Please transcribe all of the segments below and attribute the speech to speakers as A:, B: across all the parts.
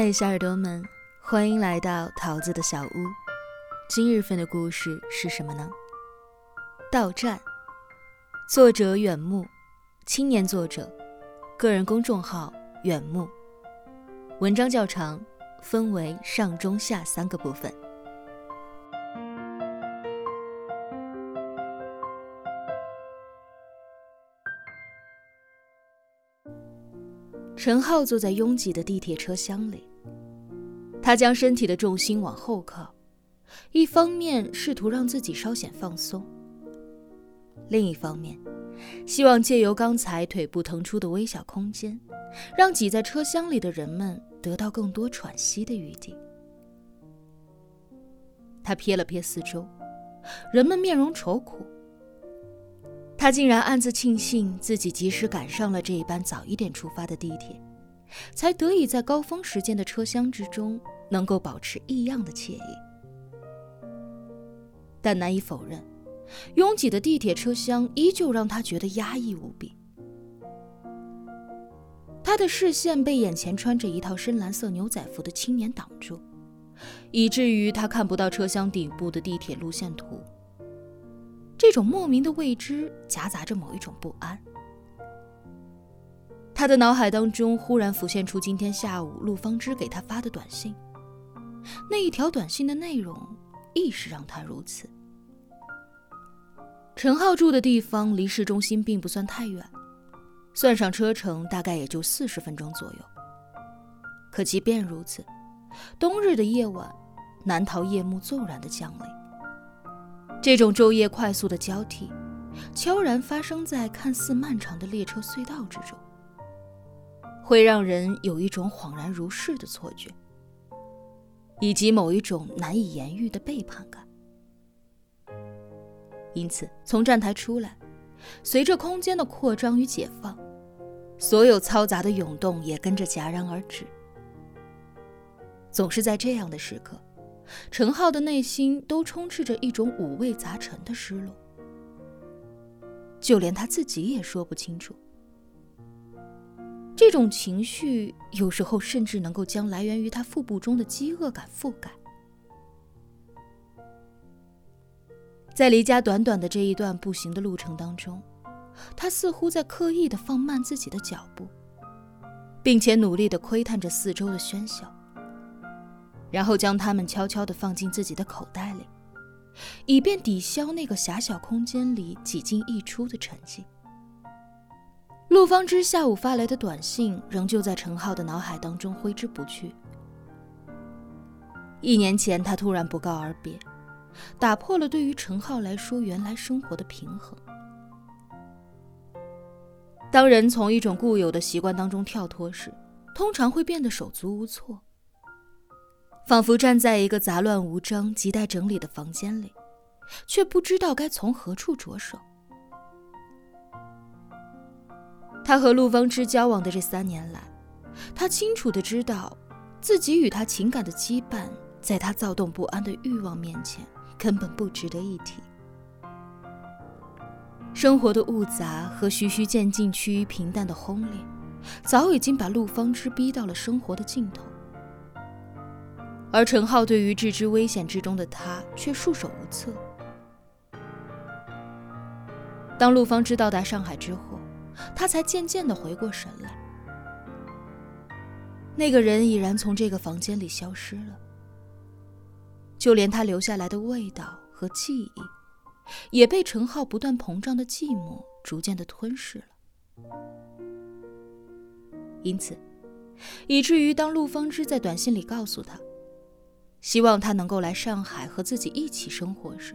A: 嗨，小耳朵们，欢迎来到桃子的小屋。今日份的故事是什么呢？到站，作者远木，青年作者，个人公众号远木。文章较长，分为上、中、下三个部分。陈浩坐在拥挤的地铁车厢里，他将身体的重心往后靠，一方面试图让自己稍显放松，另一方面，希望借由刚才腿部腾出的微小空间，让挤在车厢里的人们得到更多喘息的余地。他瞥了瞥四周，人们面容愁苦，他竟然暗自庆幸自己及时赶上了这一班早一点出发的地铁，才得以在高峰时间的车厢之中能够保持异样的惬意。但难以否认，拥挤的地铁车厢依旧让他觉得压抑无比。他的视线被眼前穿着一套深蓝色牛仔服的青年挡住，以至于他看不到车厢底部的地铁路线图。这种莫名的未知夹杂着某一种不安。他的脑海当中忽然浮现出今天下午陆方之给他发的短信。那一条短信的内容亦是让他如此。陈浩住的地方离市中心并不算太远，算上车程大概也就四十分钟左右。可即便如此，冬日的夜晚难逃夜幕骤然的降临。这种昼夜快速的交替，悄然发生在看似漫长的列车隧道之中，会让人有一种恍然如是的错觉，以及某一种难以言喻的背叛感。因此，从站台出来，随着空间的扩张与解放，所有嘈杂的涌动也跟着戛然而止。总是在这样的时刻。陈浩的内心都充斥着一种五味杂陈的失落，就连他自己也说不清楚。这种情绪有时候甚至能够将来源于他腹部中的饥饿感覆盖。在离家短短的这一段步行的路程当中，他似乎在刻意的放慢自己的脚步，并且努力的窥探着四周的喧嚣。然后将它们悄悄的放进自己的口袋里，以便抵消那个狭小空间里几进一出的沉寂。陆方之下午发来的短信仍旧在陈浩的脑海当中挥之不去。一年前，他突然不告而别，打破了对于陈浩来说原来生活的平衡。当人从一种固有的习惯当中跳脱时，通常会变得手足无措。仿佛站在一个杂乱无章、亟待整理的房间里，却不知道该从何处着手。他和陆方之交往的这三年来，他清楚的知道，自己与他情感的羁绊，在他躁动不安的欲望面前，根本不值得一提。生活的复杂和循序渐进趋于平淡的轰烈，早已经把陆方之逼到了生活的尽头。而陈浩对于置之危险之中的他却束手无策。当陆方知到达上海之后，他才渐渐的回过神来。那个人已然从这个房间里消失了，就连他留下来的味道和记忆，也被陈浩不断膨胀的寂寞逐渐的吞噬了。因此，以至于当陆方之在短信里告诉他。希望他能够来上海和自己一起生活时，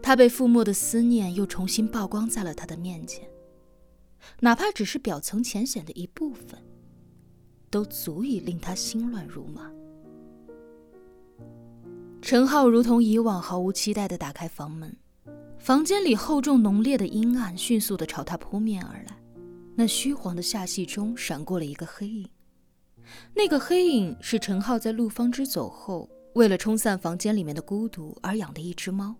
A: 他被覆没的思念又重新曝光在了他的面前。哪怕只是表层浅显的一部分，都足以令他心乱如麻。陈浩如同以往毫无期待地打开房门，房间里厚重浓烈的阴暗迅速地朝他扑面而来。那虚黄的下隙中闪过了一个黑影，那个黑影是陈浩在陆方之走后。为了冲散房间里面的孤独而养的一只猫，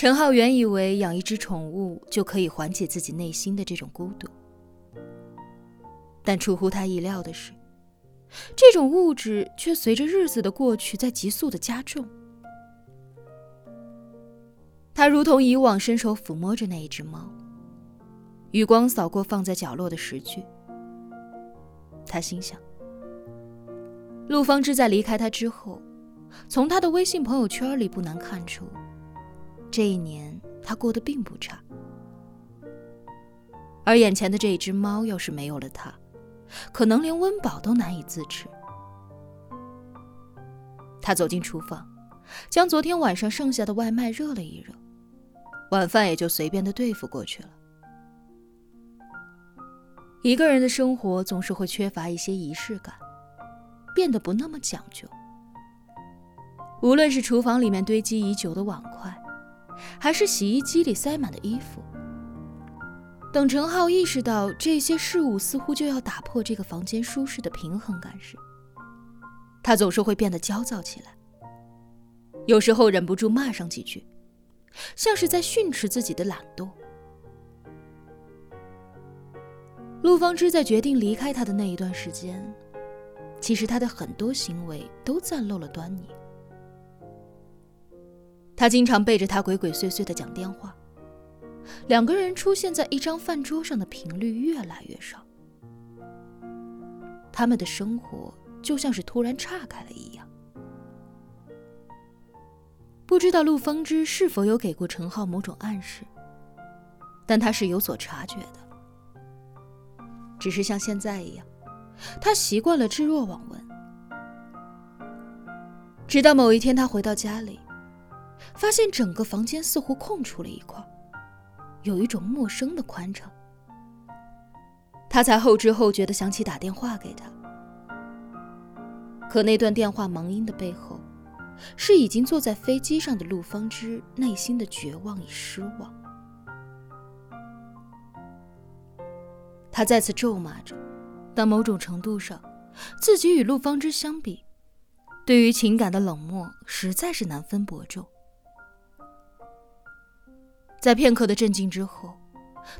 A: 陈浩原以为养一只宠物就可以缓解自己内心的这种孤独，但出乎他意料的是，这种物质却随着日子的过去在急速的加重。他如同以往伸手抚摸着那一只猫，余光扫过放在角落的石具。他心想：陆方知在离开他之后，从他的微信朋友圈里不难看出，这一年他过得并不差。而眼前的这一只猫，要是没有了它，可能连温饱都难以自持。他走进厨房，将昨天晚上剩下的外卖热了一热，晚饭也就随便的对付过去了。一个人的生活总是会缺乏一些仪式感，变得不那么讲究。无论是厨房里面堆积已久的碗筷，还是洗衣机里塞满的衣服。等陈浩意识到这些事物似乎就要打破这个房间舒适的平衡感时，他总是会变得焦躁起来，有时候忍不住骂上几句，像是在训斥自己的懒惰。陆方知在决定离开他的那一段时间，其实他的很多行为都暂露了端倪。他经常背着他鬼鬼祟祟的讲电话。两个人出现在一张饭桌上的频率越来越少，他们的生活就像是突然岔开了一样。不知道陆风之是否有给过陈浩某种暗示，但他是有所察觉的。只是像现在一样，他习惯了置若罔闻。直到某一天，他回到家里，发现整个房间似乎空出了一块。有一种陌生的宽敞，他才后知后觉的想起打电话给他，可那段电话忙音的背后，是已经坐在飞机上的陆方之内心的绝望与失望。他再次咒骂着，但某种程度上，自己与陆方之相比，对于情感的冷漠实在是难分伯仲。在片刻的震惊之后，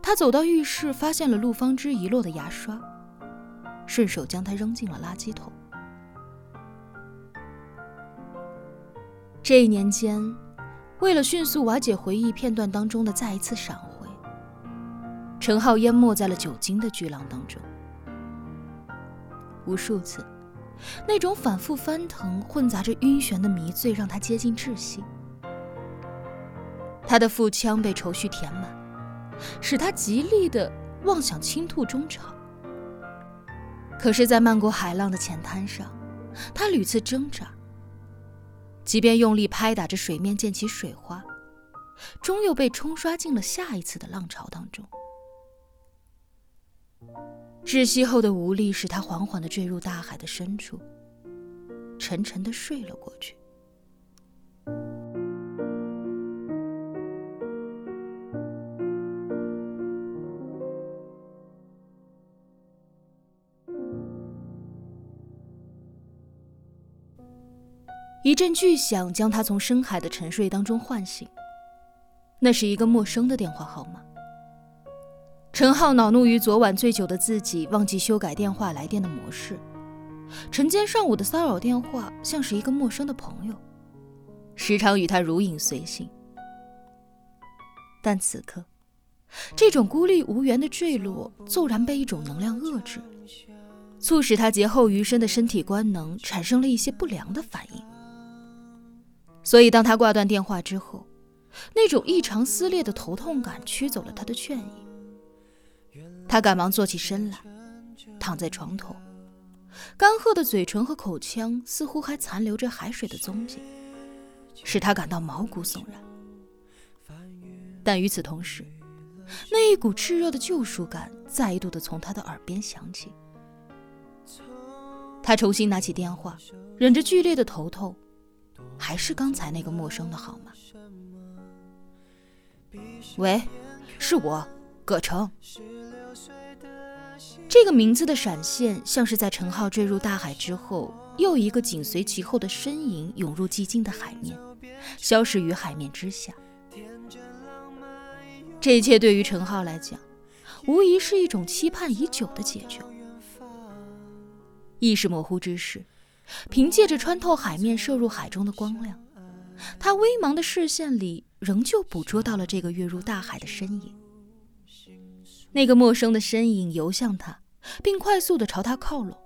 A: 他走到浴室，发现了陆芳之遗落的牙刷，顺手将它扔进了垃圾桶。这一年间，为了迅速瓦解回忆片段当中的再一次闪回，陈浩淹没在了酒精的巨浪当中。无数次，那种反复翻腾、混杂着晕眩的迷醉，让他接近窒息。他的腹腔被愁绪填满，使他极力的妄想倾吐衷肠。可是，在漫过海浪的浅滩上，他屡次挣扎，即便用力拍打着水面溅起水花，终又被冲刷进了下一次的浪潮当中。窒息后的无力使他缓缓的坠入大海的深处，沉沉的睡了过去。一阵巨响将他从深海的沉睡当中唤醒。那是一个陌生的电话号码。陈浩恼怒于昨晚醉酒的自己忘记修改电话来电的模式，晨间上午的骚扰电话像是一个陌生的朋友，时常与他如影随形。但此刻，这种孤立无援的坠落骤然被一种能量遏制，促使他劫后余生的身体官能产生了一些不良的反应。所以，当他挂断电话之后，那种异常撕裂的头痛感驱走了他的倦意。他赶忙坐起身来，躺在床头，干涸的嘴唇和口腔似乎还残留着海水的踪迹，使他感到毛骨悚然。但与此同时，那一股炽热的救赎感再度的从他的耳边响起。他重新拿起电话，忍着剧烈的头痛。还是刚才那个陌生的号码。喂，是我，葛城。这个名字的闪现，像是在陈浩坠入大海之后，又一个紧随其后的身影涌入寂静的海面，消失于海面之下。这一切对于陈浩来讲，无疑是一种期盼已久的解救。意识模糊之时，凭借着穿透海面射入海中的光亮，他微茫的视线里仍旧捕捉到了这个跃入大海的身影。那个陌生的身影游向他，并快速的朝他靠拢，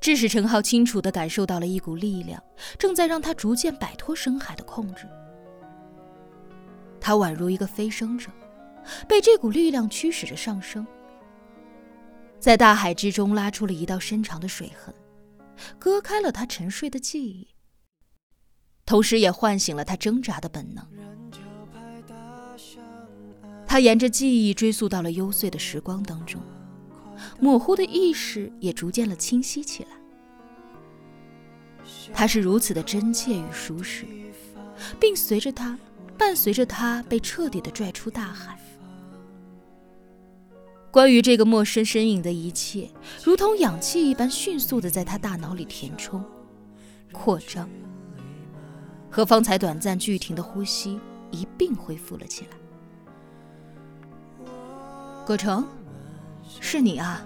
A: 致使陈浩清楚的感受到了一股力量正在让他逐渐摆脱深海的控制。他宛如一个飞升者，被这股力量驱使着上升。在大海之中拉出了一道深长的水痕，割开了他沉睡的记忆，同时也唤醒了他挣扎的本能。他沿着记忆追溯到了幽邃的时光当中，模糊的意识也逐渐了清晰起来。他是如此的真切与舒适，并随着他，伴随着他被彻底的拽出大海。关于这个陌生身影的一切，如同氧气一般迅速的在他大脑里填充、扩张，和方才短暂剧停的呼吸一并恢复了起来。葛城，是你啊！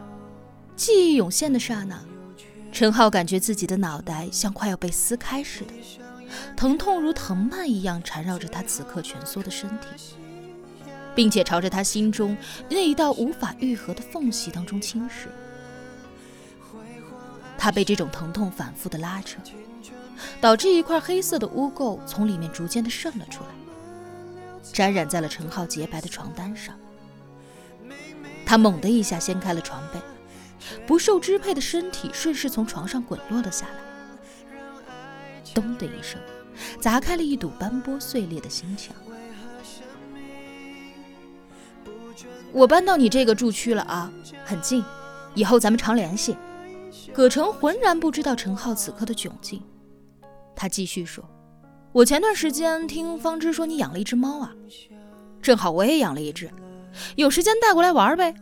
A: 记忆涌现的刹那，陈浩感觉自己的脑袋像快要被撕开似的，疼痛如藤蔓一样缠绕着他此刻蜷缩的身体。并且朝着他心中那一道无法愈合的缝隙当中侵蚀，他被这种疼痛反复的拉扯，导致一块黑色的污垢从里面逐渐的渗了出来，沾染在了陈浩洁白的床单上。他猛地一下掀开了床被，不受支配的身体顺势从床上滚落了下来，咚的一声，砸开了一堵斑驳碎裂的心墙。我搬到你这个住区了啊，很近，以后咱们常联系。葛城浑然不知道陈浩此刻的窘境，他继续说：“我前段时间听方知说你养了一只猫啊，正好我也养了一只，有时间带过来玩呗。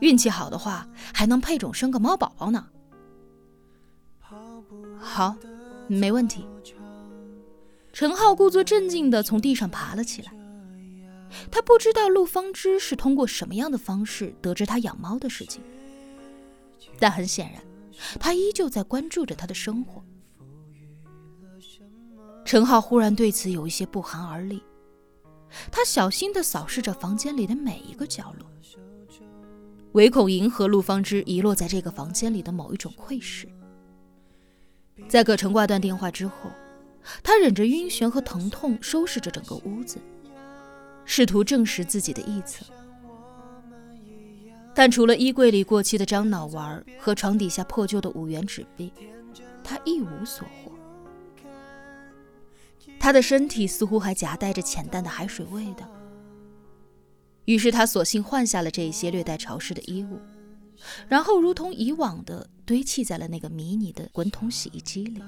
A: 运气好的话，还能配种生个猫宝宝呢。”好，没问题。陈浩故作镇静地从地上爬了起来。他不知道陆方知是通过什么样的方式得知他养猫的事情，但很显然，他依旧在关注着他的生活。陈浩忽然对此有一些不寒而栗，他小心地扫视着房间里的每一个角落，唯恐迎合陆方知遗落在这个房间里的某一种窥视。在葛城挂断电话之后，他忍着晕眩和疼痛，收拾着整个屋子。试图证实自己的臆测，但除了衣柜里过期的樟脑丸和床底下破旧的五元纸币，他一无所获。他的身体似乎还夹带着浅淡的海水味道，于是他索性换下了这些略带潮湿的衣物，然后如同以往的堆砌在了那个迷你的滚筒洗衣机里。